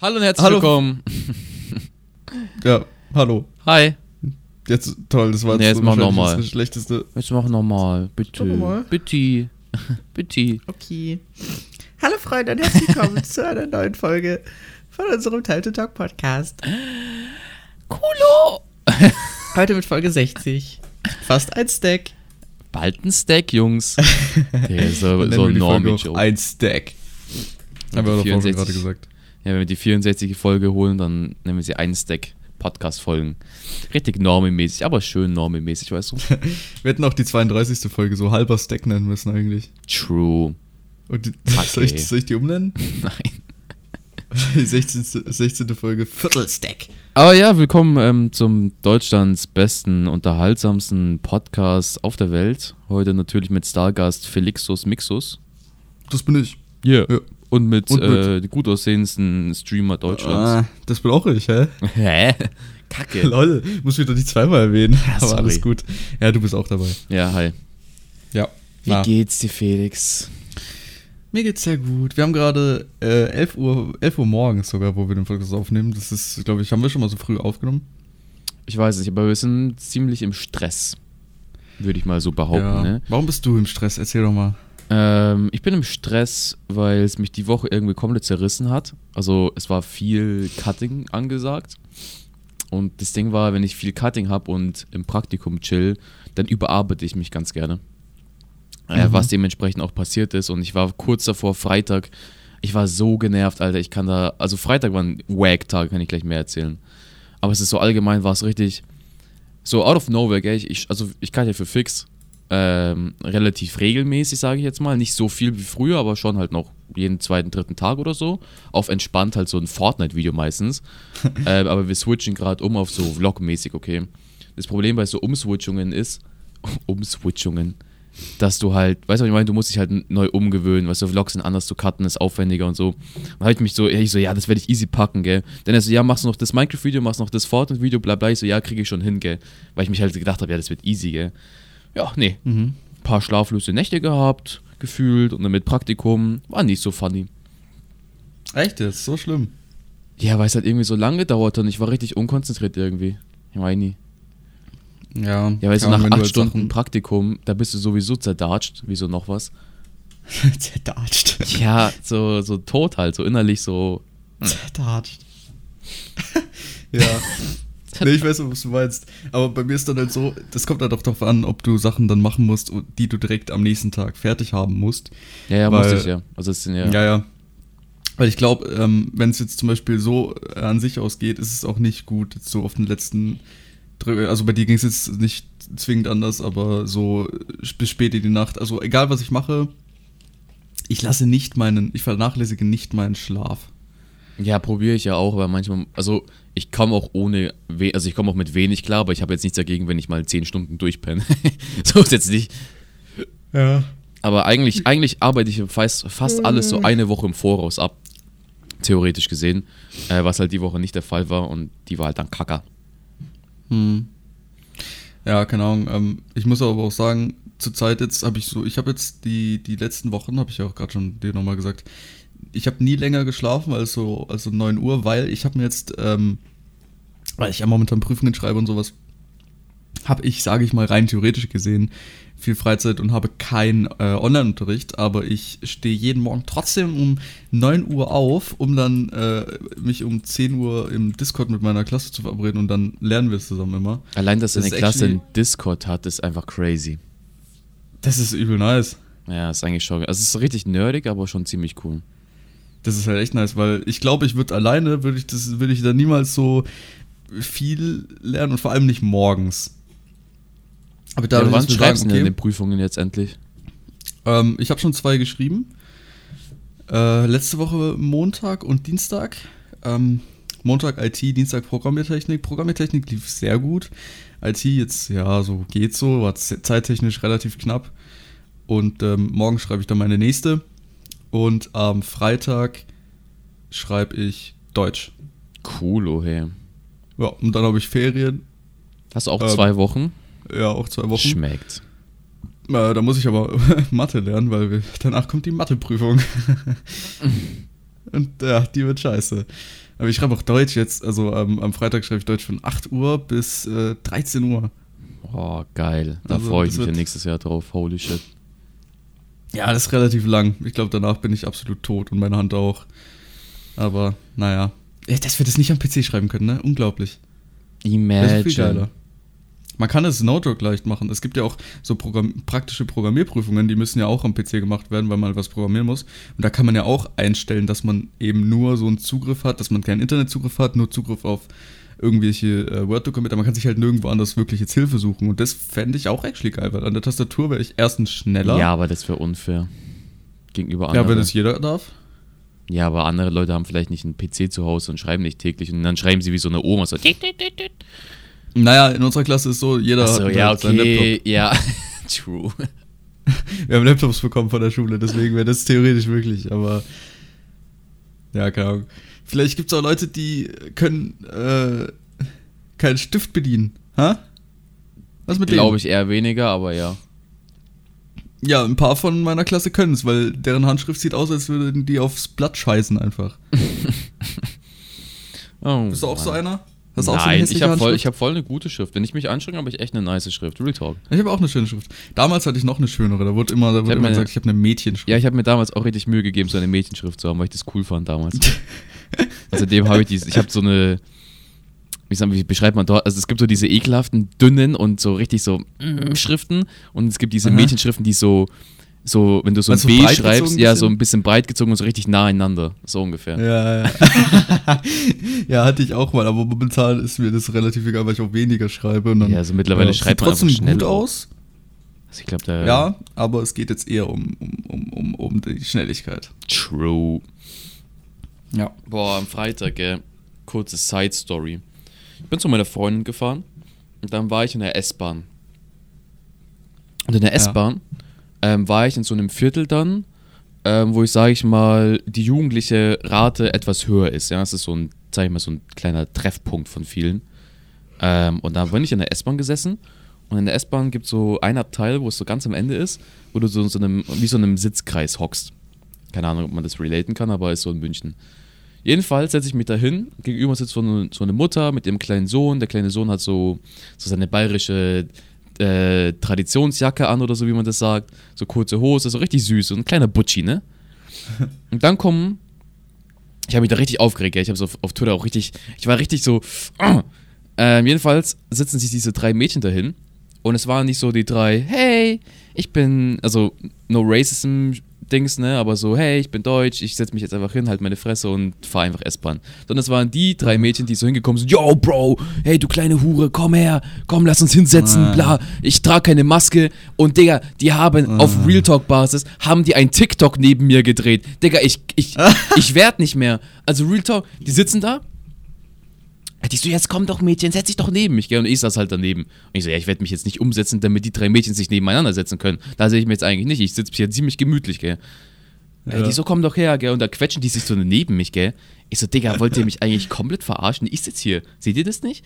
Hallo und herzlich Hallo. willkommen. Ja, hallo. Hi. Jetzt, toll, das war Nee, jetzt mach wahrscheinlich nochmal. das schlechteste. Jetzt mach nochmal, bitte. Mach noch mal. Bitte. bitte. Okay. Hallo Freunde und herzlich willkommen zu einer neuen Folge von unserem Time to Talk Podcast. Kulo. Heute mit Folge 60. Fast ein Stack. Bald ein Stack, Jungs. Der ist so, so ein normie. Ein Stack. Haben wir doch vorhin 64. gerade gesagt. Ja, wenn wir die 64. Folge holen, dann nennen wir sie ein Stack Podcast-Folgen. Richtig normemäßig, aber schön normemäßig, weißt du? Wir hätten auch die 32. Folge so halber Stack nennen müssen eigentlich. True. Und die, Okay. soll, ich, soll ich die umnennen? Nein. Die 16. 16. Folge Viertelstack. Aber ja, willkommen ähm, zum Deutschlands besten, unterhaltsamsten Podcast auf der Welt. Heute natürlich mit Stargast Felixus Mixus. Das bin ich. Yeah. Ja. Und mit, Und mit- äh, gut aussehendsten Streamer Deutschlands. Ah, das bin auch ich, hä? Hä? Kacke. Lol, muss ich doch nicht zweimal erwähnen. Ja, Aber alles gut. Ja, du bist auch dabei. Ja, hi. Ja. Wie Na, geht's dir, Felix? mir geht's sehr gut. Wir haben gerade äh, 11 Uhr, 11 Uhr morgens sogar, wo wir den Podcast aufnehmen. Das ist, glaube ich, haben wir schon mal so früh aufgenommen. Ich weiß nicht, aber wir sind ziemlich im Stress. Würde ich mal so behaupten, ja. ne? Warum bist du im Stress? Erzähl doch mal. Ähm, ich bin im Stress, weil es mich die Woche irgendwie komplett zerrissen hat. Also es war viel Cutting angesagt. Und das Ding war, wenn ich viel Cutting habe und im Praktikum chill, dann überarbeite ich mich ganz gerne. Äh, Mhm. was dementsprechend auch passiert ist. Und ich war kurz davor, Freitag, ich war so genervt, Alter. Ich kann da, also Freitag war ein Wag-Tag, kann ich gleich mehr erzählen. Aber es ist so allgemein, war es richtig, so out of nowhere, gell? Ich, ich, also ich kann ja für fix ähm, relativ regelmäßig, sage ich jetzt mal. Nicht so viel wie früher, aber schon halt noch jeden zweiten, dritten Tag oder so. Auf entspannt halt so ein Fortnite-Video meistens. ähm, aber wir switchen gerade um auf so Vlog-mäßig, okay. Das Problem bei so Umswitchungen ist, Umswitchungen, dass du halt, weißt du, was ich meine, du musst dich halt neu umgewöhnen, weißt du, Vlogs sind anders zu cutten, ist aufwendiger und so. Dann habe ich mich so, ich so, ja, das werde ich easy packen, gell. Dann er so, ja, machst du noch das Minecraft-Video, machst noch das Fortnite-Video, bla bla. Ich so, ja, kriege ich schon hin, gell. Weil ich mich halt gedacht habe, ja, das wird easy, gell. Ja, nee. Mhm. Paar schlaflose Nächte gehabt, gefühlt und dann mit Praktikum, war nicht so funny. Echt jetzt? So schlimm. Ja, weil es halt irgendwie so lange gedauert hat und ich war richtig unkonzentriert irgendwie. Ich meine nie. Ja. Ja, weil so nach acht Stunden Praktikum, da bist du sowieso zerdatscht, wie so noch was. Sachen- Zerdatscht. Ja, so, so tot halt, so innerlich so. Zerdatscht. ja. Nee, ich weiß, was du meinst. Aber bei mir ist dann halt so, das kommt halt auch darauf an, ob du Sachen dann machen musst, die du direkt am nächsten Tag fertig haben musst. Ja, ja, Weil- musste ich ja. Also es sind ja. Ja, ja. Weil ich glaube, ähm, wenn es jetzt zum Beispiel so äh, an sich ausgeht, ist es auch nicht gut, jetzt so auf den letzten Also bei dir ging es jetzt nicht zwingend anders, aber so äh, bis spät in die Nacht. Also egal, was ich mache, ich lasse nicht meinen, ich vernachlässige nicht meinen Schlaf. Ja, probiere ich ja auch, aber manchmal, also ich komme auch ohne, also ich komme auch mit wenig klar, aber ich habe jetzt nichts dagegen, wenn ich mal 10 Stunden durchpenne. so ist jetzt nicht. Ja. Aber eigentlich, eigentlich arbeite ich fast, fast alles so eine Woche im Voraus ab. Theoretisch gesehen. Äh, was halt die Woche nicht der Fall war und die war halt dann kacker. Hm. Ja, keine Ahnung. Ähm, ich muss aber auch sagen, zur Zeit jetzt habe ich so, ich habe jetzt die, die letzten Wochen, habe ich ja auch gerade schon dir nochmal gesagt, ich habe nie länger geschlafen als so, als so 9 Uhr, weil ich habe mir jetzt, ähm, weil ich ja momentan Prüfungen schreibe und sowas, habe ich, sage ich mal, rein theoretisch gesehen, viel Freizeit und habe keinen äh, Online-Unterricht, aber ich stehe jeden Morgen trotzdem um 9 Uhr auf, um dann äh, mich um 10 Uhr im Discord mit meiner Klasse zu verabreden und dann lernen wir es zusammen immer. Allein, dass Das eine Klasse einen Discord hat, ist einfach crazy. Das ist übel nice. Ja, ist eigentlich schon. Also es ist richtig nerdig, aber schon ziemlich cool. Das ist halt echt nice, weil ich glaube, ich würde alleine, würde ich das, würde ich da niemals so viel lernen und vor allem nicht morgens. Aber Ja, da wann schreibst du denn deine Prüfungen jetzt endlich? ähm, ich habe schon zwei geschrieben. Äh, letzte Woche Montag und Dienstag. Ähm, Montag IT, Dienstag Programmiertechnik. Programmiertechnik lief sehr gut. IT jetzt, ja, so geht so, war ze- zeittechnisch relativ knapp. Und ähm, morgen schreibe ich dann meine nächste. Und am Freitag schreibe ich Deutsch. Cool, oh hey. Ja, und dann habe ich Ferien. Hast du auch Ähm, zwei Wochen? Ja, auch zwei Wochen. Schmeckt. Äh, da muss ich aber Mathe lernen, weil wir, danach kommt die Matheprüfung. Und ja, die wird scheiße. Aber ich schreibe auch Deutsch jetzt. Also ähm, am Freitag schreibe ich Deutsch von 8 Uhr bis äh, 13 Uhr. Oh, geil. Da Also, freue ich mich ja nächstes Jahr drauf. Holy shit. Ja, das ist relativ lang. Ich glaube, danach bin ich absolut tot und meine Hand auch. Aber naja. Ja, dass wir das nicht am PC schreiben können, ne? Unglaublich. Ist viel Imagine. geiler. Man kann es Notebook leicht machen. Es gibt ja auch so Programm praktische Programmierprüfungen, die müssen ja auch am PC gemacht werden, weil man was programmieren muss. Und da kann man ja auch einstellen, dass man eben nur so einen Zugriff hat, dass man keinen Internetzugriff hat, nur Zugriff auf irgendwelche äh, Word-Dokumente. Man kann sich halt nirgendwo anders wirklich jetzt Hilfe suchen. Und das fände ich auch actually geil, weil an der Tastatur wäre ich erstens schneller. Ja, aber das wäre unfair. Gegenüber ja anderen. wenn es jeder darf. Ja, aber andere Leute haben vielleicht nicht einen PC zu Hause und schreiben nicht täglich und dann schreiben sie wie so eine Oma so. Naja, in unserer Klasse ist so, jeder Achso, hat ja, halt seinen Laptop. okay, ja. True. Wir haben Laptops bekommen von der Schule, deswegen wäre das theoretisch möglich, aber ja, keine Ahnung. Vielleicht gibt es auch Leute, die können äh, keinen Stift bedienen. Ha? Was mit Glaube ich eher weniger, aber ja. Ja, ein paar von meiner Klasse können es, weil deren Handschrift sieht aus, als würden die aufs Blatt scheißen einfach. Oh, Bist du auch so Mann. Hast du auch so eine Nein, ich habe voll, ich hab voll eine gute Schrift. Wenn ich mich anstrenge, habe ich echt eine nice Schrift. Real Talk. Ich habe auch eine schöne Schrift. Damals hatte ich noch eine schönere. Da wurde immer, da wurde immer meine- gesagt, ich habe eine Mädchenschrift. Ja, ich habe mir damals auch richtig Mühe gegeben, so eine Mädchenschrift zu haben, weil ich das cool fand damals. Außerdem habe ich diese, ich habe so eine, wie, sagen, wie beschreibt man dort, also es gibt so diese ekelhaften, dünnen und so richtig so mm, Schriften und es gibt diese Aha. Mädchenschriften, die so, so, wenn du so ein Meinst du B schreibst, ja, so ein bisschen breit gezogen und so richtig nah einander, so ungefähr. Ja, ja. ja, hatte ich auch mal, aber momentan ist mir das relativ egal, weil ich auch weniger schreibe. Und dann, Ja, also mittlerweile sieht schreibt man trotzdem einfach schnell gut aus. Also ich glaube, da, Ja, aber es geht jetzt eher um, um, um, um, um die Schnelligkeit. true. Ja. Boah, am Freitag, gell, kurze Side-Story. Ich bin zu meiner Freundin gefahren und dann war ich in der S-Bahn. Und in der Ja. Ähm, war ich in so einem Viertel dann, ähm, wo ich, sage ich mal, die jugendliche Rate etwas höher ist. Ja, es ist so ein, sag ich mal, so ein kleiner Treffpunkt von vielen. Ähm, und da bin ich in der S-Bahn gesessen und in der S-Bahn gibt es so ein Abteil, wo es so ganz am Ende ist, wo du so in so einem, wie so einem Sitzkreis hockst. Keine Ahnung, ob man das relaten kann, aber ist so in München. Jedenfalls setze ich mich da hin. Gegenüber sitzt so eine, so eine Mutter mit ihrem kleinen Sohn. Der kleine Sohn hat so, so seine bayerische äh, Traditionsjacke an oder so, wie man das sagt. So kurze Hose, so richtig süß. So ein kleiner Butschi, ne? Und dann kommen. Ich habe mich da richtig aufgeregt, gell? Ich habe so auf, auf Twitter auch richtig. Ich war richtig so. Ähm, jedenfalls sitzen sich diese drei Mädchen dahin. Und es waren nicht so die drei, hey, ich bin, also no racism Dings, ne, aber so, hey, ich bin deutsch, ich setze mich jetzt einfach hin, halt meine Fresse und fahre einfach S-Bahn. Sondern es waren die drei Mädchen, die so hingekommen sind, yo, Bro, hey, du kleine Hure, komm her, komm, lass uns hinsetzen, Ah. bla, ich trage keine Maske und Digga, die haben auf Real Talk Basis, haben die ein TikTok neben mir gedreht. Digga, ich, ich, ich werd nicht mehr. Also Real Talk, die sitzen da, die so, jetzt komm doch Mädchen, setz dich doch neben mich, gell? Und ich saß halt daneben. Und ich so, ja, ich werde mich jetzt nicht umsetzen, damit die drei Mädchen sich nebeneinander setzen können. Da sehe ich mich jetzt eigentlich nicht. Ich sitze hier ziemlich gemütlich, gell? Ja. Die so, komm doch her, gell? Und da quetschen die sich so neben mich, gell? Ich so, Digga, wollt ihr mich eigentlich komplett verarschen? Ich sitze hier. Seht ihr das nicht?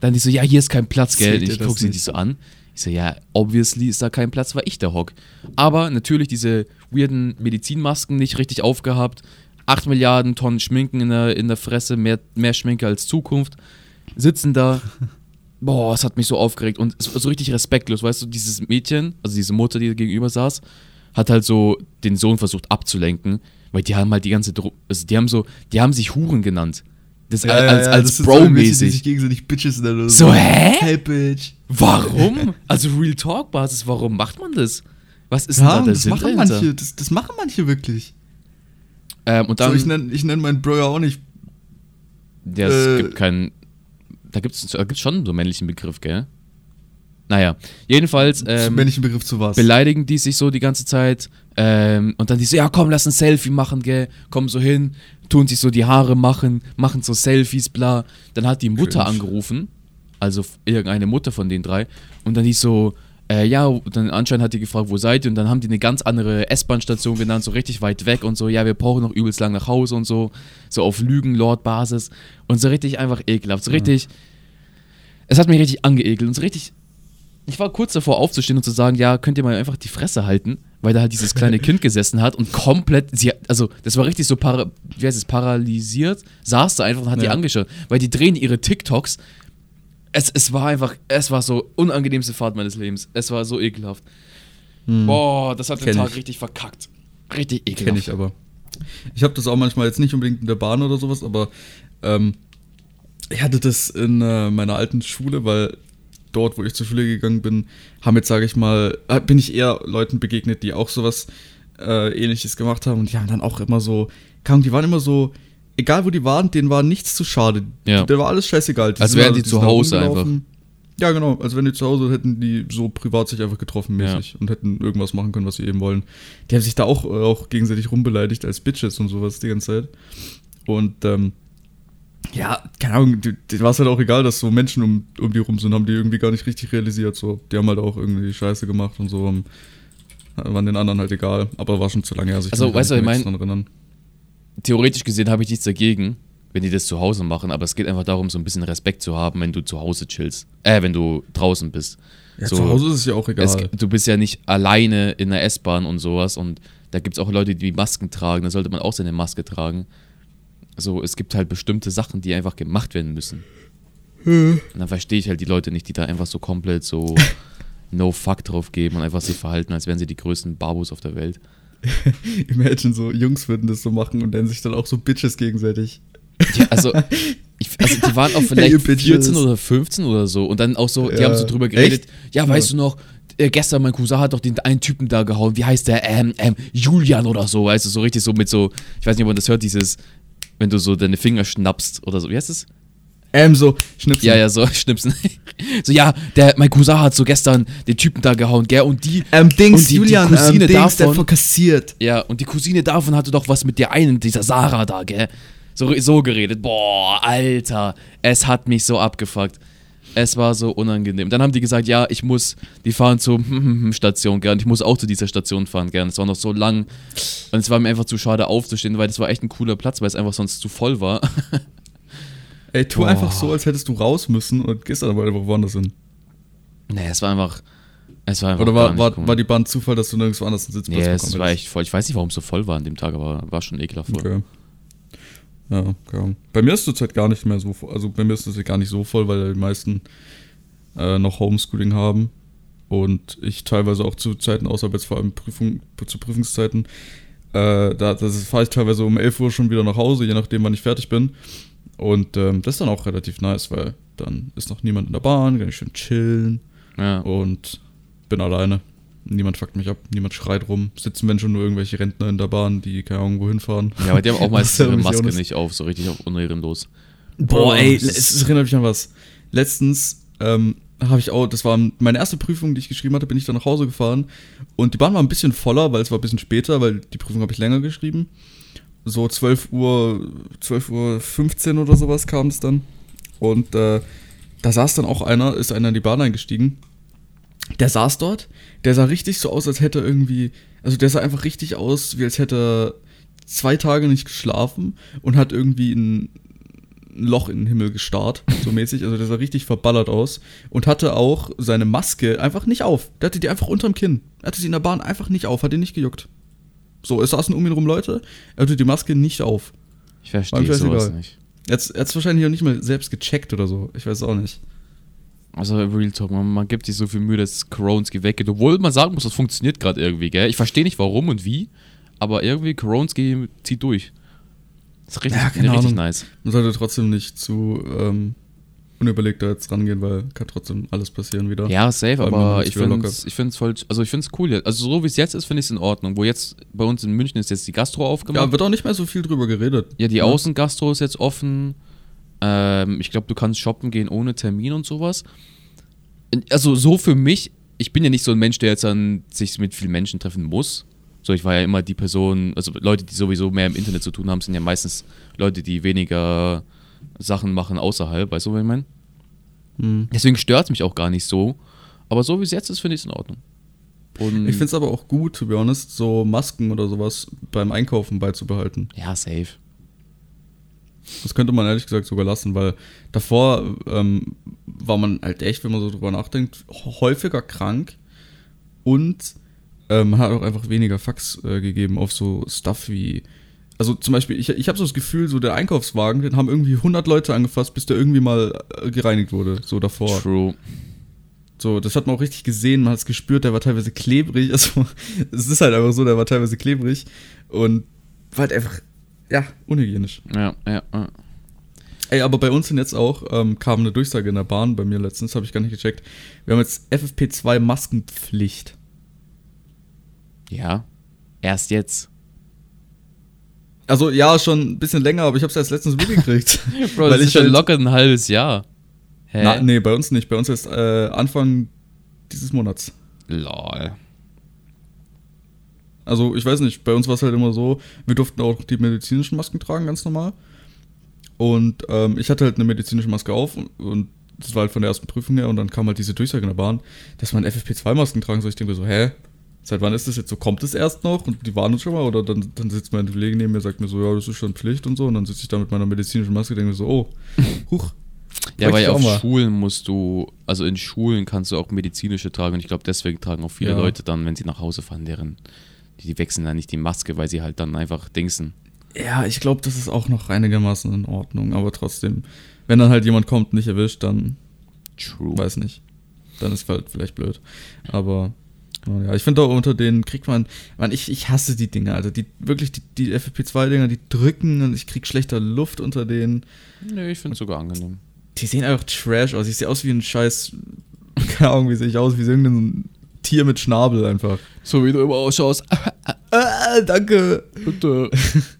Dann die so, ja, hier ist kein Platz, gell? Ich gucke sie die so an. Ich so, ja, obviously ist da kein Platz, weil ich da hock. Aber natürlich diese weirden Medizinmasken nicht richtig aufgehabt. 8 Milliarden Tonnen Schminken in der, in der Fresse, mehr, mehr Schminke als Zukunft. Sitzen da. Boah, es hat mich so aufgeregt und so, so richtig respektlos, weißt du, dieses Mädchen, also diese Mutter, die da gegenüber saß, hat halt so den Sohn versucht abzulenken, weil die haben halt die ganze, Dro also die haben so, die haben sich Huren genannt. Das Ja, als, ja, als, sind so sich Bro-mäßig. gegenseitig Bitches nennen oder So, hä? Hey, Bitch. Warum? Also Real Talk Basis, warum macht man das? Was ist denn Ja, da der das Sinn machen dahinter? manche, das, das machen manche wirklich. Ähm, und So, dann, ich nenne ich nenn meinen Bro ja auch nicht. ja, es äh, gibt keinen, da gibt es da gibt's schon so einen männlichen Begriff, gell? Naja, jedenfalls ähm, männlichen Begriff zu was. beleidigen die sich so die ganze Zeit ähm, und dann die so, ja komm, lass ein Selfie machen, gell, kommen so hin, tun sich so die Haare machen, machen so Selfies, bla. Dann hat die Mutter Cringe. angerufen, also irgendeine Mutter von den drei und dann die so, äh, ja, dann anscheinend hat die gefragt, wo seid ihr und dann haben die eine ganz andere S-Bahn-Station genannt, so richtig weit weg und so, ja, wir brauchen noch übelst lang nach Hause und so, so auf Lügen-Lord-Basis und so richtig einfach ekelhaft, so richtig, es hat mich richtig angeekelt und so richtig ich war kurz davor aufzustehen und zu sagen, ja, könnt ihr mal einfach die Fresse halten. weil da halt dieses kleine Kind gesessen hat und komplett, sie, also das war richtig so, para, wie heißt es, paralysiert, saß da einfach und hat die Ja. angeschaut, weil die drehen ihre TikToks. Es, es war einfach, es war so unangenehmste Fahrt meines Lebens. Es war so ekelhaft. Boah, das hat den Kenn Tag ich. richtig verkackt. Richtig ekelhaft. Kenne ich aber. Ich habe das auch manchmal jetzt nicht unbedingt in der Bahn oder sowas, aber ähm, ich hatte das in äh, meiner alten Schule, weil dort, wo ich zur Schule gegangen bin, haben jetzt, sage ich mal, äh, bin ich eher Leuten begegnet, die auch sowas äh, ähnliches gemacht haben und die haben dann auch immer so, Ahnung, die waren immer so, egal wo die waren, denen war nichts zu schade. Ja. Da war alles scheißegal. Als sind wären da- die zu Hause rumgelaufen. Ja, genau. Also wenn die zu Hause hätten die so privat sich einfach getroffen mäßig und hätten irgendwas machen können, was sie eben wollen. Die haben sich da auch, äh, auch gegenseitig rumbeleidigt als Bitches und sowas die ganze Zeit. Und ähm, ja, keine Ahnung, die- denen war es halt auch egal, dass so Menschen um, um die rum sind, haben die irgendwie gar nicht richtig realisiert. So, die haben halt auch irgendwie Scheiße gemacht und so. Waren den anderen halt egal. Aber war schon zu lange her. Also, kann mich weißt du, ich nichts mein- dran erinnern. Theoretisch gesehen habe ich nichts dagegen, wenn die das zu Hause machen, aber es geht einfach darum, so ein bisschen Respekt zu haben, wenn du zu Hause chillst. Äh, wenn du draußen bist. Ja, so, zu Hause ist es ja auch egal. Es, du bist ja nicht alleine in der S-Bahn und sowas und da gibt es auch Leute, die Masken tragen, da sollte man auch seine Maske tragen. So, es gibt halt bestimmte Sachen, die einfach gemacht werden müssen. Und dann verstehe ich halt die Leute nicht, die da einfach so komplett so no fuck drauf geben und einfach sich verhalten, als wären sie die größten Barbos auf der Welt. Imagine so, Jungs würden das so machen und nennen sich dann auch so Bitches gegenseitig. Ja, also, ich, also die waren auch Hey, vielleicht bitches. 14 oder 15 oder so und dann auch so, die Ja. haben so drüber geredet, Echt? ja, Ja. weißt du noch, äh, gestern mein Cousin hat doch den einen Typen da gehauen, wie heißt der, ähm, ähm, Julian oder so, weißt du, so richtig so mit so, ich weiß nicht, ob man das hört, dieses, wenn du so deine Finger schnappst oder so, wie heißt das? Ähm, so, schnipsen. Ja, ja, so, schnipsen. so, ja, der, mein Cousin hat so gestern den Typen da gehauen, gell, und die, Ähm, Dings, Und die- die Julian, Cousine ähm, Dings, davon- verkassiert. ja, und die Cousine davon hatte doch was mit der einen, dieser Sarah da, gell, so, so geredet, boah, Alter, es hat mich so abgefuckt. Es war so unangenehm. Dann haben die gesagt, ja, ich muss, die fahren zur Station, gell, und ich muss auch zu dieser Station fahren, gell, und es war noch so lang. Und es war mir einfach zu schade aufzustehen, weil das war echt ein cooler Platz, weil es einfach sonst zu voll war. Ey, tu Boah. einfach so, als hättest du raus müssen und gehst dann aber einfach woanders hin. nee, es war einfach, es war einfach Oder war, war, war die Bahn Zufall, dass du nirgendwo anders einen Sitzplatz Nee, bekommen es war echt voll. Ich weiß nicht, warum es so voll war an dem Tag, aber war schon ekelhaft voll. Okay. Ja, okay. Bei mir ist es zurzeit gar nicht mehr so voll. Also bei mir ist es gar nicht so voll, weil die meisten äh, noch Homeschooling haben. Und ich teilweise auch zu Zeiten außerhalb jetzt vor allem Prüfung, zu Prüfungszeiten, äh, da das fahre ich teilweise um 11 Uhr schon wieder nach Hause, je nachdem, wann ich fertig bin. Und ähm, das ist dann auch relativ nice, weil dann ist noch niemand in der Bahn, kann ich schön chillen Ja. und bin alleine. Niemand fuckt mich ab, niemand schreit rum. Sitzen wenn schon nur irgendwelche Rentner in der Bahn, die keine Ahnung wohin fahren. ja, aber die haben auch meistens ihre Maske nicht- auf, so richtig auf unehrenlos. Boah, ey, es erinnert mich an was. Letztens ähm, habe ich auch, das war meine erste Prüfung, die ich geschrieben hatte, bin ich dann nach Hause gefahren und die Bahn war ein bisschen voller, weil es war ein bisschen später, weil die Prüfung habe ich länger geschrieben. So 12 Uhr, 12 Uhr 15 oder sowas kam es dann. Und äh, da saß dann auch einer, ist einer in die Bahn eingestiegen. Der saß dort, der sah richtig so aus, als hätte irgendwie, also der sah einfach richtig aus, wie als hätte zwei Tage nicht geschlafen und hat irgendwie ein, ein Loch in den Himmel gestarrt, so mäßig. Also der sah richtig verballert aus und hatte auch seine Maske einfach nicht auf. Der hatte die einfach unterm Kinn. Er hatte sie in der Bahn einfach nicht auf, hat ihn nicht gejuckt. So, es saßen um ihn rum Leute, er hatte die Maske nicht auf. Ich verstehe sowas scheißegal. nicht. Jetzt, er hat es wahrscheinlich auch nicht mal selbst gecheckt oder so. Ich weiß auch nicht. Also Real Talk, man, man gibt sich so viel Mühe, dass Koronski weggeht. Obwohl man sagen muss, das funktioniert gerade irgendwie, gell? Ich verstehe nicht warum und wie, aber irgendwie Koronski zieht durch. Das ist richtig, Ja, richtig Ahnung. nice. Man sollte trotzdem nicht zu ähm, unüberlegt da jetzt rangehen, weil kann trotzdem alles passieren wieder. Ja, safe, aber ich finde es ich find's voll, also ich finde es cool. jetzt. Also so wie es jetzt ist, finde ich es in Ordnung. Wo jetzt bei uns in München ist jetzt die Gastro aufgemacht. Ja, wird auch nicht mehr so viel drüber geredet. Ja, die Ja. Außengastro ist jetzt offen. Ähm, ich glaube, du kannst shoppen gehen ohne Termin und sowas. Also so für mich, ich bin ja nicht so ein Mensch, der jetzt dann sich mit vielen Menschen treffen muss. So, ich war ja immer die Person, also Leute, die sowieso mehr im Internet zu tun haben, sind ja meistens Leute, die weniger Sachen machen außerhalb, weißt du, was ich meine? Hm. Deswegen stört es mich auch gar nicht so. Aber so wie es jetzt ist, finde ich es in Ordnung. Und Ich finde es aber auch gut, to be honest, so Masken oder sowas beim Einkaufen beizubehalten. ja, safe. Das könnte man ehrlich gesagt sogar lassen, weil davor ähm, war man halt echt, wenn man so drüber nachdenkt, häufiger krank und ähm, man hat auch einfach weniger Fax äh, gegeben auf so Stuff wie. Also zum Beispiel, ich, ich habe so das Gefühl, so der Einkaufswagen, den haben irgendwie 100 Leute angefasst, bis der irgendwie mal äh, gereinigt wurde, so davor. True. So, das hat man auch richtig gesehen, man hat es gespürt, der war teilweise klebrig. Also, es ist halt einfach so, der war teilweise klebrig und war halt einfach, ja, unhygienisch. Ja, ja, ja. Ey, aber bei uns sind jetzt auch, ähm, kam eine Durchsage in der Bahn bei mir letztens, habe ich gar nicht gecheckt. Wir haben jetzt FFP2 Maskenpflicht. Ja. Erst jetzt. Also ja, schon ein bisschen länger, aber ich habe es erst letztens mitgekriegt. Bro, Weil das ich ist schon halt- locker ein halbes Jahr. Hä? Na, nee, bei uns nicht. Bei uns ist äh, Anfang dieses Monats. Lol. Also ich weiß nicht, bei uns war es halt immer so, wir durften auch die medizinischen Masken tragen, ganz normal. Und ähm, ich hatte halt eine medizinische Maske auf und, und das war halt von der ersten Prüfung her und dann kam halt diese Durchsage in der Bahn, dass man FFP2-Masken tragen soll. Ich denke so, hä? Seit wann ist das jetzt so? Kommt es erst noch? Und die waren uns schon mal? Oder dann, dann sitzt mein Kollege neben mir und sagt mir so, ja, das ist schon Pflicht und so. Und dann sitze ich da mit meiner medizinischen Maske und denke mir so, oh, huch. Ja, weil auch auf mal. Schulen musst du, also in Schulen kannst du auch medizinische tragen und ich glaube, deswegen tragen auch viele Ja. Leute dann, wenn sie nach Hause fahren, deren, die, die wechseln dann nicht die Maske, weil sie halt dann einfach dingsen. Ja, ich glaube, das ist auch noch einigermaßen in Ordnung, aber trotzdem, wenn dann halt jemand kommt, nicht erwischt, dann True. weiß nicht. Dann ist halt vielleicht blöd. Aber ja, ich finde auch unter denen kriegt man, man ich, ich hasse die Dinger, also die wirklich die, die FFP2-Dinger, die drücken und ich krieg schlechter Luft unter denen. Nee, ich finde es sogar angenehm. Die sehen einfach trash aus. Ich sehe aus wie ein scheiß, keine Ahnung, wie sehe ich aus, wie so irgendein Tier mit Schnabel einfach. So wie du immer ausschaust. Ah, danke. Bitte.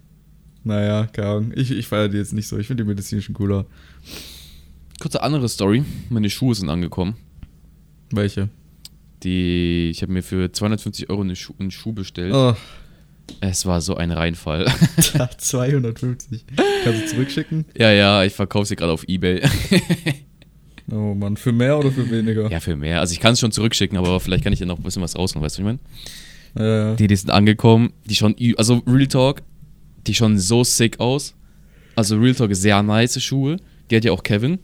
Naja, keine Ahnung. Ich, ich feiere die jetzt nicht so. Ich finde die medizinischen cooler. Kurze andere Story. Meine Schuhe sind angekommen. Welche? Die, ich habe mir für 250 Euro eine Schu einen Schuh bestellt. Oh, Es war so ein Reinfall. 250. Kannst du zurückschicken? ja, ja, ich verkaufe sie gerade auf Ebay. Oh Mann, für mehr oder für weniger? ja, für mehr. Also ich kann es schon zurückschicken, aber vielleicht kann ich ja noch ein bisschen was rausholen, weißt du, was ich meine? Ja, ja. Die, die sind angekommen, die schon, also Real Talk, die schon so sick aus. Also Real Talk ist sehr nice Schuhe. Die hat ja auch Kevin.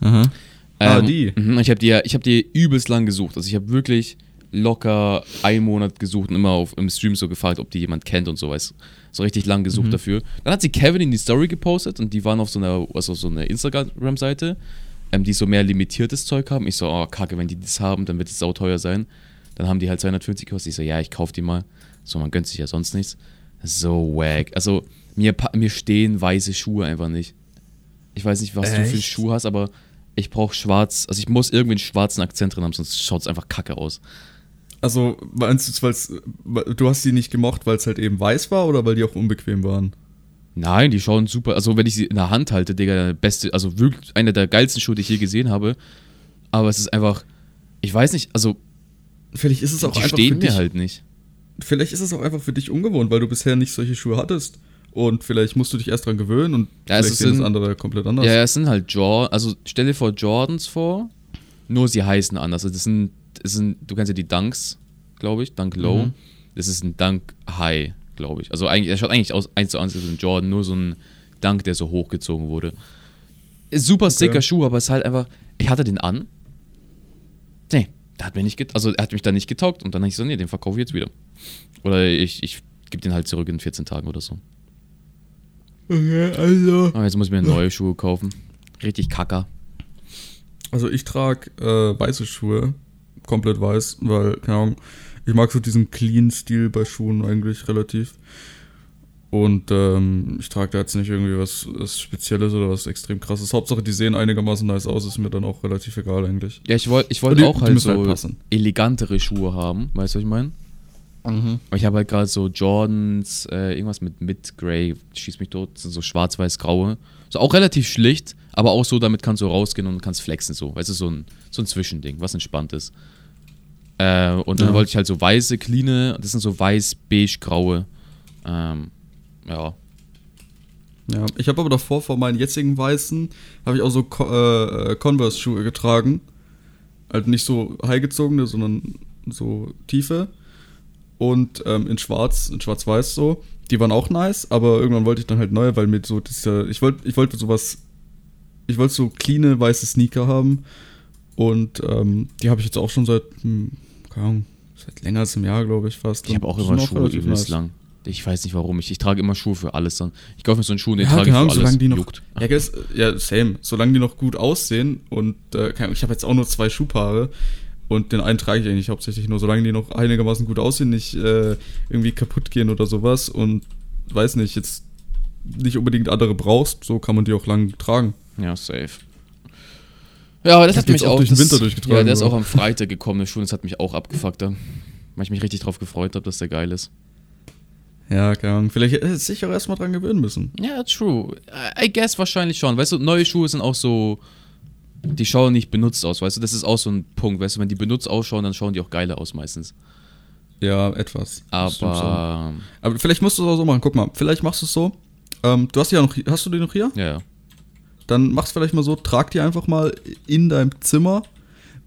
Aha. Ah, die? mhm, Ich habe die, ich hab die übelst lang gesucht. Also ich habe wirklich locker einen Monat gesucht und immer auf, im Stream so gefragt, ob die jemand kennt und so, weißt So richtig lang gesucht Mhm. dafür. Dann hat sie Kevin in die Story gepostet und die waren auf so einer, also so einer Instagram-Seite, ähm, die so mehr limitiertes Zeug haben. Ich so, oh kacke, wenn die das haben, dann wird es sauteuer sein. Dann haben die halt 250 gekostet. Ich so, ja, ich kauf die mal. So, man gönnt sich ja sonst nichts. So wack. Also, mir, mir stehen weiße Schuhe einfach nicht. Ich weiß nicht, was du für einen Echt? Schuh hast, aber ich brauche schwarz. Also, ich muss irgendwie einen schwarzen Akzent drin haben, sonst schaut es einfach kacke aus. Also, meinst du, weil's, du hast die nicht gemocht, weil es halt eben weiß war oder weil die auch unbequem waren? Nein, die schauen super. Also, wenn ich sie in der Hand halte, Digga, der beste, also wirklich einer der geilsten Schuhe, die ich je gesehen habe. Aber es ist einfach, ich weiß nicht, also, Vielleicht ist es auch die einfach stehen für mir halt nicht. Vielleicht ist es auch einfach für dich ungewohnt, weil du bisher nicht solche Schuhe hattest. Und vielleicht musst du dich erst dran gewöhnen und Ja, vielleicht es sehen das sind- andere komplett anders. Ja, es sind halt Jordan, also stell dir vor Jordans vor, nur sie heißen anders. Also das sind, das sind du kennst ja die Dunks, glaube ich, Dunk Low. Mhm. Das ist ein Dunk High, glaube ich. Also eigentlich, er schaut eigentlich aus eins zu eins wie ein Jordan, nur so ein Dunk, der so hochgezogen wurde. Ist super sicker Schuh, aber es ist halt einfach, ich hatte den an. Nee, der hat mir nicht get also er hat mich dann nicht getaugt und dann habe ich so, nee, den verkaufe ich jetzt wieder. Oder ich, ich gebe den halt zurück in 14 Tagen oder so. Okay, also. Aber jetzt muss ich mir neue Schuhe kaufen. Richtig kacker. Also ich trage äh, weiße Schuhe, komplett weiß, weil, keine Ahnung, ich mag so diesen Clean-Stil bei Schuhen eigentlich relativ. Und ähm, ich trage da jetzt nicht irgendwie was, was Spezielles oder was extrem krasses. Hauptsache, die sehen einigermaßen nice aus, ist mir dann auch relativ egal eigentlich. Ja, ich wollte ich wollt Die- auch halt so halt elegantere Schuhe haben, weißt du, was ich meine? Aber ich habe halt gerade so Jordans, äh, irgendwas mit Mid-Grey, schieß mich tot, sind so schwarz-weiß-graue. So auch relativ schlicht, aber auch so, damit kannst du rausgehen und kannst flexen, so. Weißt du, so ein, so ein Zwischending, was entspannt ist. Äh, und dann Ja. wollte ich halt so weiße, cleane, das sind so weiß-beige-graue. Ähm, ja. Ja, ich habe aber davor, vor meinen jetzigen weißen, habe ich auch so äh, Converse-Schuhe getragen. Halt nicht so high-gezogene, sondern so tiefe. Und ähm, in schwarz, in schwarz-weiß so. Die waren auch nice, aber irgendwann wollte ich dann halt neue, weil mit so dieser, ich wollte, ich wollte sowas, ich wollte so cleane weiße Sneaker haben. Und ähm, die habe ich jetzt auch schon seit, hm, keine Ahnung, Seit länger als einem Jahr, glaube ich, fast. Ich habe auch immer Schuhe übelst nice. lang. Ich weiß nicht warum. Ich, ich trage immer Schuhe für alles dann. Ich kaufe mir so einen Schuh und den Ja, trage ich für alles. solange die noch. Juckt. Ja, guess, ja, same. Solange die noch gut aussehen und äh, ich habe jetzt auch nur zwei Schuhpaare und den einen trage ich eigentlich hauptsächlich nur, solange die noch einigermaßen gut aussehen, nicht äh, irgendwie kaputt gehen oder sowas und weiß nicht, jetzt nicht unbedingt andere brauchst, so kann man die auch lang tragen. Ja, safe. Ja, aber das Ich hat mich auch durch den Winter durchgetragen, Ja, der ist auch am Freitag gekommen, der Schuh, das hat mich auch abgefuckt. Da. Weil ich mich richtig drauf gefreut habe, dass der geil ist. Ja, keine Ahnung. Vielleicht hätte ich sich auch erstmal dran gewöhnen müssen. Ja, true. I guess wahrscheinlich schon. Weißt du, neue Schuhe sind auch so. Die schauen nicht benutzt aus, weißt du? Das ist auch so ein Punkt, weißt du? Wenn die benutzt ausschauen, dann schauen die auch geiler aus meistens. Ja, etwas. Aber. Aber vielleicht musst du es auch so machen. Guck mal, vielleicht machst du es so. Ähm, du hast die ja noch, hast du die noch hier? Ja, ja. Dann mach's vielleicht mal so, trag die einfach mal in deinem Zimmer.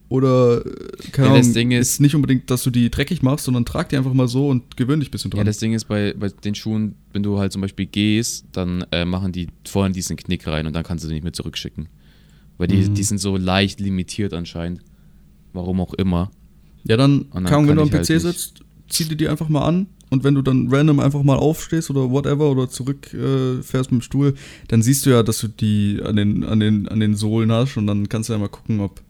Oder, äh, keine Ja, das Ahnung, Ding ist- ist nicht unbedingt, dass du die dreckig machst, sondern trag die einfach mal so und gewöhn dich ein bisschen Ja, dran. das Ding ist bei, bei den Schuhen, wenn du halt zum Beispiel gehst, dann äh, machen die vorhin diesen Knick rein und dann kannst du die nicht mehr zurückschicken. Weil die, Mhm. die sind so leicht limitiert anscheinend. Warum auch immer. ja, dann, dann Ahnung, wenn kann du am halt PC nicht- sitzt, zieh dir die einfach mal an. Und wenn du dann random einfach mal aufstehst oder whatever oder zurück äh, fährst mit dem Stuhl, dann siehst du ja, dass du die an den, an, den, an den Sohlen hast und dann kannst du ja mal gucken, ob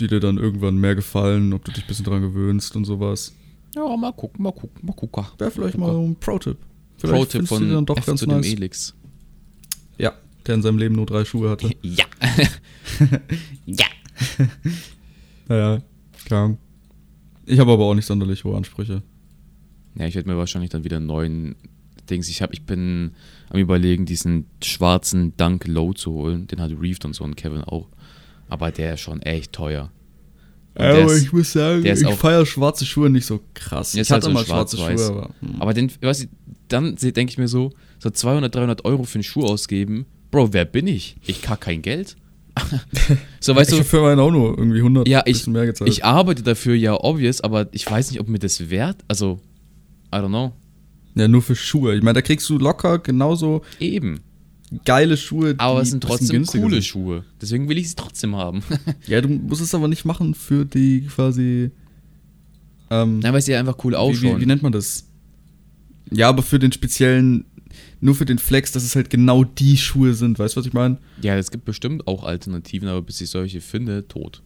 die dir dann irgendwann mehr gefallen, ob du dich ein bisschen dran gewöhnst und sowas. Ja, mal gucken, mal gucken, mal gucken. Wäre vielleicht Gucker. mal ein Pro-Tipp. Pro-Tipp von die dann doch F ganz zu dem nice. Elix. Ja, der in seinem Leben nur drei Schuhe hatte. Ja. ja. Naja, klar. Ich habe aber auch nicht sonderlich hohe Ansprüche. Ja, ich werde mir wahrscheinlich dann wieder einen neuen Dings. Ich, hab, ich bin am überlegen, diesen schwarzen Dunk Low zu holen. Den hat Reeved und so und Kevin auch. Aber der ist schon echt teuer. Und aber ist- ich muss sagen, ich feiere schwarze Schuhe nicht so krass. Ich halt hatte so mal schwarze. Schuhe, aber. hm. Aber den, weißt du, dann denke ich mir so, so 200, 300 Euro für einen Schuh ausgeben. Bro, wer bin ich? Ich kack kein Geld. so, weißt ich du, für meinen auch nur irgendwie 100 ja, ich, mehr gezahlt. ich arbeite dafür ja obvious, aber ich weiß nicht, ob mir das wert, also, I don't know. ja, nur für Schuhe. Ich meine, da kriegst du locker genauso Eben. geile Schuhe. Aber es sind trotzdem coole sind. Schuhe. Deswegen will ich sie trotzdem haben. Ja, du musst es aber nicht machen für die quasi. Ähm, Nein, weil sie einfach cool wie, ausschauen. wie, wie nennt man das? Ja, aber für den speziellen, nur für den Flex, dass es halt genau die Schuhe sind. Weißt du, was ich meine? ja, es gibt bestimmt auch Alternativen, aber bis ich solche finde, tot.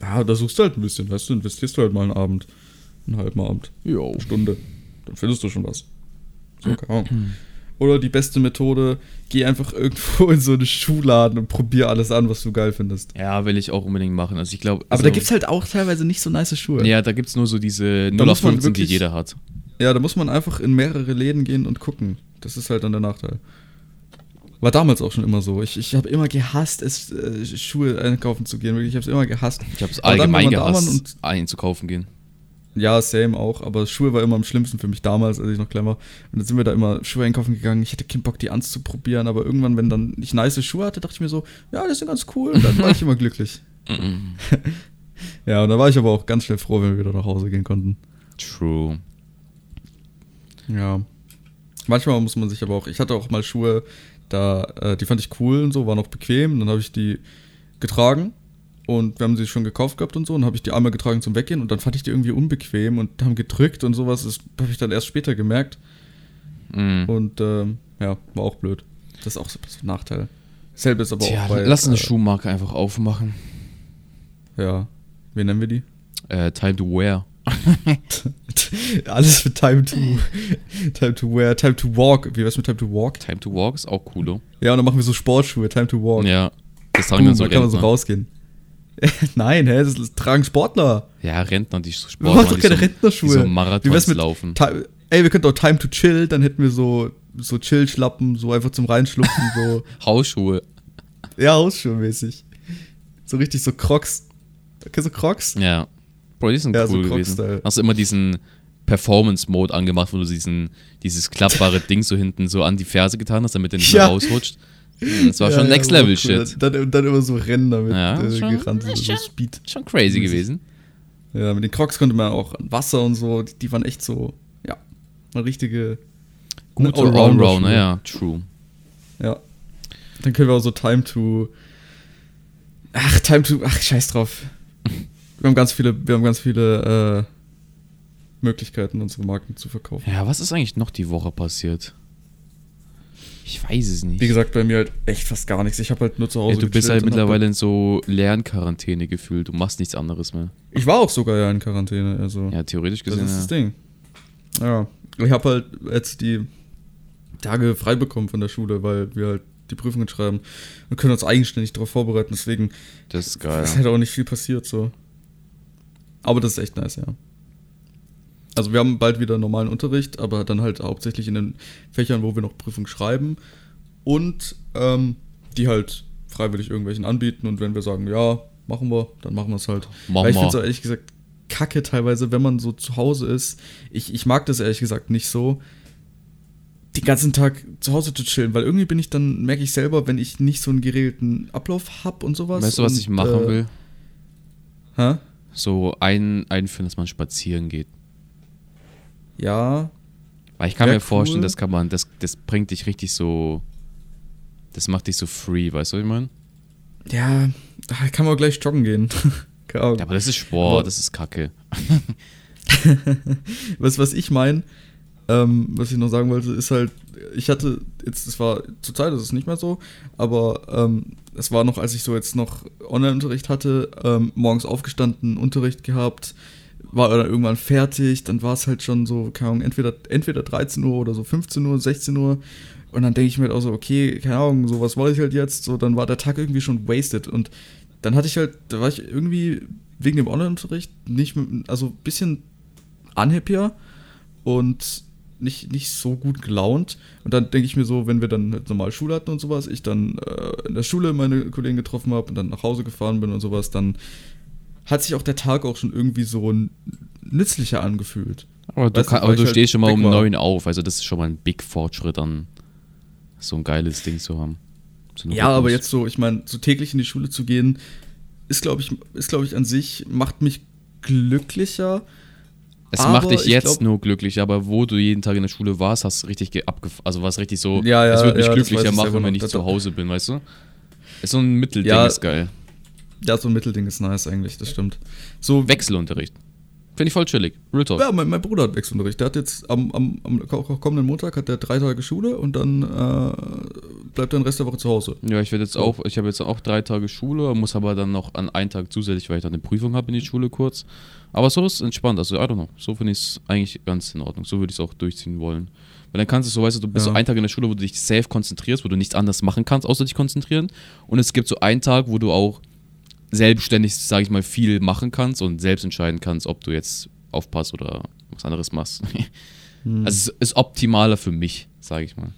Ja, da suchst du halt ein bisschen, weißt du, investierst du halt mal einen Abend. Einen halben Abend. Jo. Eine Stunde. Dann findest du schon was. So, keine Ahnung. Oder die beste Methode, geh einfach irgendwo in so einen Schuhladen und probier alles an, was du geil findest. Ja, will ich auch unbedingt machen. Also ich glaube. Aber also, da gibt's halt auch teilweise nicht so nice Schuhe. Ja, da gibt's nur so diese Da muss man 0815, die jeder hat. Ja, da muss man einfach in mehrere Läden gehen und gucken. Das ist halt dann der Nachteil. War damals auch schon immer so. Ich, ich habe immer gehasst, es, äh, Schuhe einkaufen zu gehen. Wirklich, ich habe es immer gehasst. Ich habe es allgemein gehasst, einzukaufen gehen. Ja, same auch, aber Schuhe war immer am schlimmsten für mich damals, als ich noch klein war. Und dann sind wir da immer Schuhe einkaufen gegangen. Ich hatte keinen Bock, die anzuprobieren, aber irgendwann, wenn dann ich nice Schuhe hatte, dachte ich mir so, ja, das sind ganz cool. Und dann war ich immer glücklich. Ja, und da war ich aber auch ganz schnell froh, wenn wir wieder nach Hause gehen konnten. True. Ja. Manchmal muss man sich aber auch, ich hatte auch mal Schuhe, da, äh, die fand ich cool und so, waren auch bequem. Dann habe ich die getragen und wir haben sie schon gekauft gehabt und so. Und habe ich die einmal getragen zum Weggehen und dann fand ich die irgendwie unbequem und haben gedrückt und sowas. Das habe ich dann erst später gemerkt. Mhm. Und ähm, ja, war auch blöd. Das ist auch so ein Nachteil. Selbe ist aber Tja, auch bei. lass eine äh, Schuhmarke einfach aufmachen. Ja. Wie nennen wir die? Äh, time to wear. Alles für Time to Time to wear, Time to walk. Wie wär's mit Time to walk? Time to walk ist auch cool, Ja, und dann machen wir so Sportschuhe, Time to walk. Ja. Das tragen dann so dann kann man so Rentner. rausgehen. Nein, hä, das tragen Sportler. Ja, Rentner, die Wir Sportler, machen doch keine so, Rentnerschuhe. die so Marathons mit laufen. Ey, wir könnten auch Time to chill, dann hätten wir so, so Chill-Schlappen, so einfach zum Reinschlupfen, so. Hausschuhe. ja, Hausschuhe-mäßig. So richtig so Crocs. Okay, so Crocs? Ja. Bro, die sind Ja, so cool gewesen. Croc-Style. Hast du immer diesen Performance-Mode angemacht, wo du diesen, dieses klappbare Ding so hinten so an die Ferse getan hast, damit der nicht Ja. mehr rausrutscht. Das war Ja, schon Next Level cool. Shit. Dann, dann immer so Rennen damit Ja, äh, schon- gerannt, so, so schon- Speed. Schon crazy gewesen. Ja, mit den Crocs konnte man auch Wasser und so, die, die waren echt so, ja, eine richtige Gute Allrounder-Schuhe. Allrounder, ja, true. Ja. Dann können wir auch so Time to. Ach, Time to. Ach, scheiß drauf. Wir haben ganz viele, wir haben ganz viele äh, Möglichkeiten, unsere Marken zu verkaufen. Ja, was ist eigentlich noch die Woche passiert? Ich weiß es nicht. Wie gesagt, bei mir halt echt fast gar nichts. Ich habe halt nur zu Hause ja, du bist halt hab mittlerweile in so Lernquarantäne gefühlt. Du machst nichts anderes mehr. Ich war auch sogar ja in Quarantäne, also. Ja, theoretisch das gesehen. ist das ja. Ding. Ja. Ich habe halt jetzt die Tage frei bekommen von der Schule, weil wir halt die Prüfungen schreiben und können uns eigenständig darauf vorbereiten. Deswegen Das ist geil. ist halt auch nicht viel passiert so. Aber das ist echt nice, ja. Also wir haben bald wieder normalen Unterricht, aber dann halt hauptsächlich in den Fächern, wo wir noch Prüfung schreiben und ähm, die halt freiwillig irgendwelchen anbieten und wenn wir sagen, ja, machen wir, dann machen wir es halt. Mach Weil ich finde es ehrlich gesagt kacke teilweise, wenn man so zu Hause ist. Ich, ich mag das ehrlich gesagt nicht so, den ganzen Tag zu Hause zu chillen, weil irgendwie bin ich dann, merke ich selber, wenn ich nicht so einen geregelten Ablauf habe und sowas. Weißt du, was und, ich machen äh, will? Hä? So ein, einführen, dass man spazieren geht. Ja, Weil ich kann mir vorstellen, cool. das kann man, das, das bringt dich richtig so. Das macht dich so free, weißt du, was ich meine? ja, da kann man gleich joggen gehen. Ja, aber das ist Sport, Aber- das ist Kacke. was, was ich meine, ähm, was ich noch sagen wollte, ist halt, ich hatte jetzt, es war zur Zeit, ist es nicht mehr so, aber ähm, es war noch, als ich so jetzt noch Online-Unterricht hatte, ähm, morgens aufgestanden, Unterricht gehabt, war dann irgendwann fertig, dann war es halt schon so, keine Ahnung, entweder, entweder 13 Uhr oder so 15 Uhr, 16 Uhr. Und dann denke ich mir halt auch so, okay, keine Ahnung, so was wollte ich halt jetzt, so dann war der Tag irgendwie schon wasted. Und dann hatte ich halt, da war ich irgendwie wegen dem Online-Unterricht nicht, mit- also ein bisschen unhappier und nicht, nicht so gut gelaunt. Und dann denke ich mir so, wenn wir dann halt normal Schule hatten und sowas, ich dann äh, in der Schule meine Kollegen getroffen habe und dann nach Hause gefahren bin und sowas, dann hat sich auch der Tag auch schon irgendwie so nützlicher angefühlt. Aber du, kann, aber du halt stehst schon mal um neun auf. Also, das ist schon mal ein Big Fortschritt an so ein geiles Ding zu haben. So Ja, aber Rhythmus. jetzt so, ich meine, so täglich in die Schule zu gehen, ist, glaube ich, ist, glaube ich, an sich, macht mich glücklicher. Es aber macht dich ich jetzt glaub- nur glücklich, aber wo du jeden Tag in der Schule warst, hast du richtig ge- abgef also warst richtig so, Ja, ja, es wird mich ja, glücklicher ich machen, wenn ich zu Hause bin, weißt du? Ist so ein Mittelding, ist geil. Ja, so ein Mittelding ist nice eigentlich, das stimmt. So, Wechselunterricht. Finde ich voll chillig. Real Talk. Ja, mein, mein Bruder hat Wechselunterricht. Der hat jetzt am, am, am ko- kommenden Montag hat der drei Tage Schule und dann äh, bleibt er den Rest der Woche zu Hause. Ja, ich werde jetzt auch, ich habe jetzt auch drei Tage Schule, muss aber dann noch an einen Tag zusätzlich, weil ich dann eine Prüfung habe in die Schule kurz. Aber so ist entspannt, also I don't know. So finde ich es eigentlich ganz in Ordnung. So würde ich es auch durchziehen wollen. Weil dann kannst du so, weißt du, du bist Ja. so einen Tag in der Schule, wo du dich safe konzentrierst, wo du nichts anderes machen kannst, außer dich konzentrieren. Und es gibt so einen Tag, wo du auch selbstständig, sage ich mal, viel machen kannst und selbst entscheiden kannst, ob du jetzt aufpasst oder was anderes machst. Hm. Also es ist optimaler für mich, sage ich mal.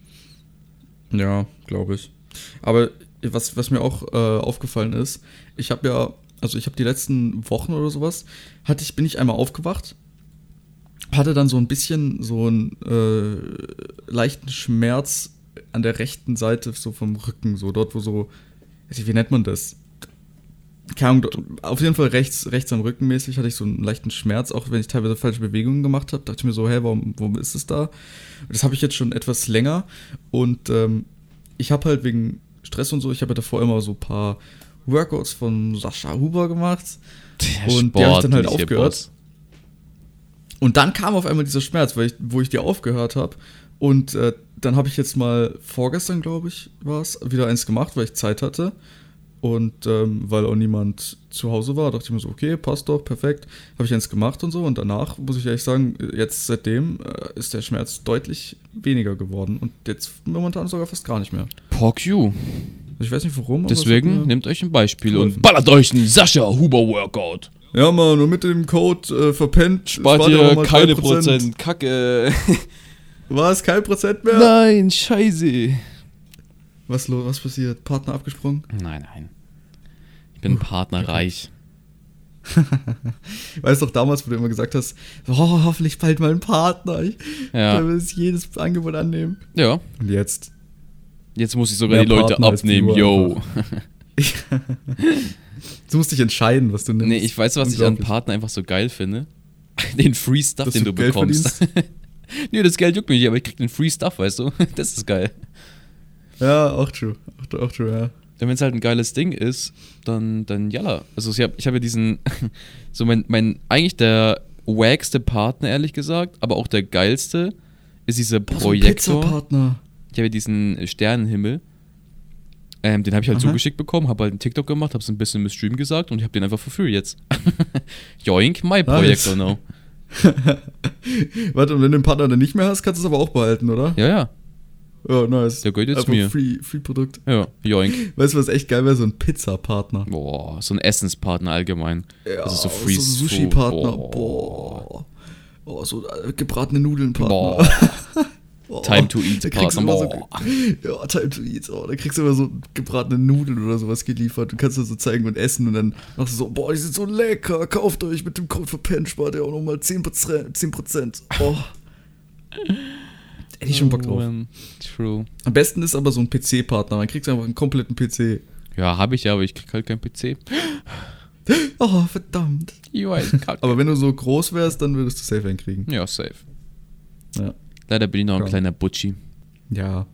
Ja, glaube ich. Aber was, was mir auch äh, aufgefallen ist, ich habe ja, also ich habe die letzten Wochen oder sowas, hatte ich, bin ich einmal aufgewacht, hatte dann so ein bisschen so einen äh, leichten Schmerz an der rechten Seite, so vom Rücken, so dort, wo so, wie nennt man das? Ahnung, auf jeden Fall rechts, rechts am Rücken mäßig hatte ich so einen leichten Schmerz, auch wenn ich teilweise falsche Bewegungen gemacht habe. Dachte ich mir so, hä, warum, warum ist es da? Das habe ich jetzt schon etwas länger und ähm, ich habe halt wegen Stress und so, ich habe ja davor immer so ein paar Workouts von Sascha Huber gemacht Der Und die hab ich dann halt aufgehört. Und dann kam auf einmal dieser Schmerz, ich, wo ich die aufgehört habe und äh, dann habe ich jetzt mal vorgestern, glaube ich, war es, wieder eins gemacht, weil ich Zeit hatte und ähm, weil auch niemand zu Hause war, dachte ich mir so, okay, passt doch, perfekt, habe ich eins gemacht und so und danach muss ich ehrlich sagen, jetzt seitdem äh, ist der Schmerz deutlich weniger geworden und jetzt momentan sogar fast gar nicht mehr. Pork you. Ich weiß nicht warum. es Deswegen mir- nehmt euch ein Beispiel und ballert euch einen Sascha Huber Workout. Ja, Mann, und mit dem Code äh, verpennt Spart spart ihr keine 3%. Prozent. Kacke. Was? Kein Prozent mehr? Nein, scheiße. Was, was passiert? Partner abgesprungen? Nein, nein. Ich bin partnerreich. Weißt du doch damals, wo du immer gesagt hast, oh, hoffentlich bald mal ein Partner. Ich Ja. will jedes Angebot annehmen. Ja. Und jetzt? Jetzt muss ich sogar die Leute Partner abnehmen, yo. Du musst dich entscheiden, was du nimmst. Nee, ich weiß, was ich an. Partner einfach so geil finde. Den Free Stuff, Dass den du du bekommst. nee, das Geld juckt mich nicht, aber ich krieg den Free Stuff, weißt du? Das ist geil. Ja, auch true. Auch, auch true, ja. Wenn es halt ein geiles Ding ist, dann, dann jalla. Also ich habe ich hab ja diesen, so mein, mein, eigentlich der wackste Partner, ehrlich gesagt, aber auch der geilste, ist dieser Boah, so Projektor. Ich habe ja diesen Sternenhimmel. Ähm, den habe ich halt Aha. zugeschickt bekommen, habe halt einen TikTok gemacht, habe es ein bisschen im Stream gesagt und ich habe den einfach for free jetzt. Joink, my Projektor now. Warte, und wenn du den Partner dann nicht mehr hast, kannst du es aber auch behalten, oder? Ja, ja, Ja, nice. der gehört jetzt Einfach mir. Free, free Produkt. Ja, joink. Weißt du, was echt geil wäre? So ein Pizzapartner. Boah, so ein Essenspartner allgemein. Ja, also so so Free Sushi-Partner. Boah. Boah. So äh, gebratene Nudeln-Partner. Boah. Boah. Time to eat Da kriegst du Partner. immer so, ja, Time to eat. Oh, da kriegst du immer so gebratene Nudeln oder sowas geliefert. Du kannst das so zeigen und essen und dann machst du so, boah, die sind so lecker. Kauft euch mit dem Code für Pen spart ihr auch nochmal 10%. 10%. Oh. Hätte ich schon Bock drauf. True. Am besten ist aber so ein PC-Partner. Man kriegt einfach einen kompletten PC. Ja, habe ich ja, aber ich krieg halt keinen PC. Oh, verdammt. Kacke. Aber wenn du so groß wärst, dann würdest du safe hinkriegen. ja, safe. Ja. Leider bin ich noch ein Ja. kleiner Butchi. Ja.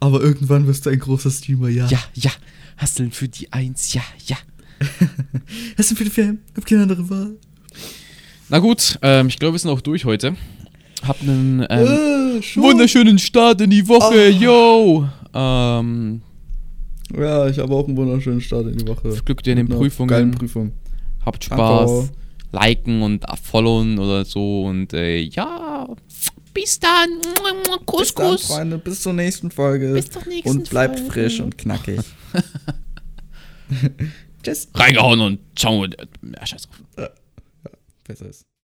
Aber irgendwann wirst du ein großer Streamer, ja. Ja, ja. Hasseln für die Eins, ja, ja. Hast du für die Fam? Hab keine andere Wahl. Na gut, ähm, ich glaube, wir sind auch durch heute. Hab einen ähm, äh, wunderschönen Start in die Woche, Ah. yo! Ähm, Ja, ich habe auch einen wunderschönen Start in die Woche. Glück dir in den Prüfungen. Geilen Prüfung. habt Spaß. Danke. Liken und followen oder so und äh, ja. Bis dann. Kuss, Bis dann, Kuss. Freunde. Bis zur nächsten Folge. Bis zur nächsten Und bleibt Folge. frisch und knackig. Tschüss. Reingehauen und ciao. Ja, scheiß drauf. Besser ist.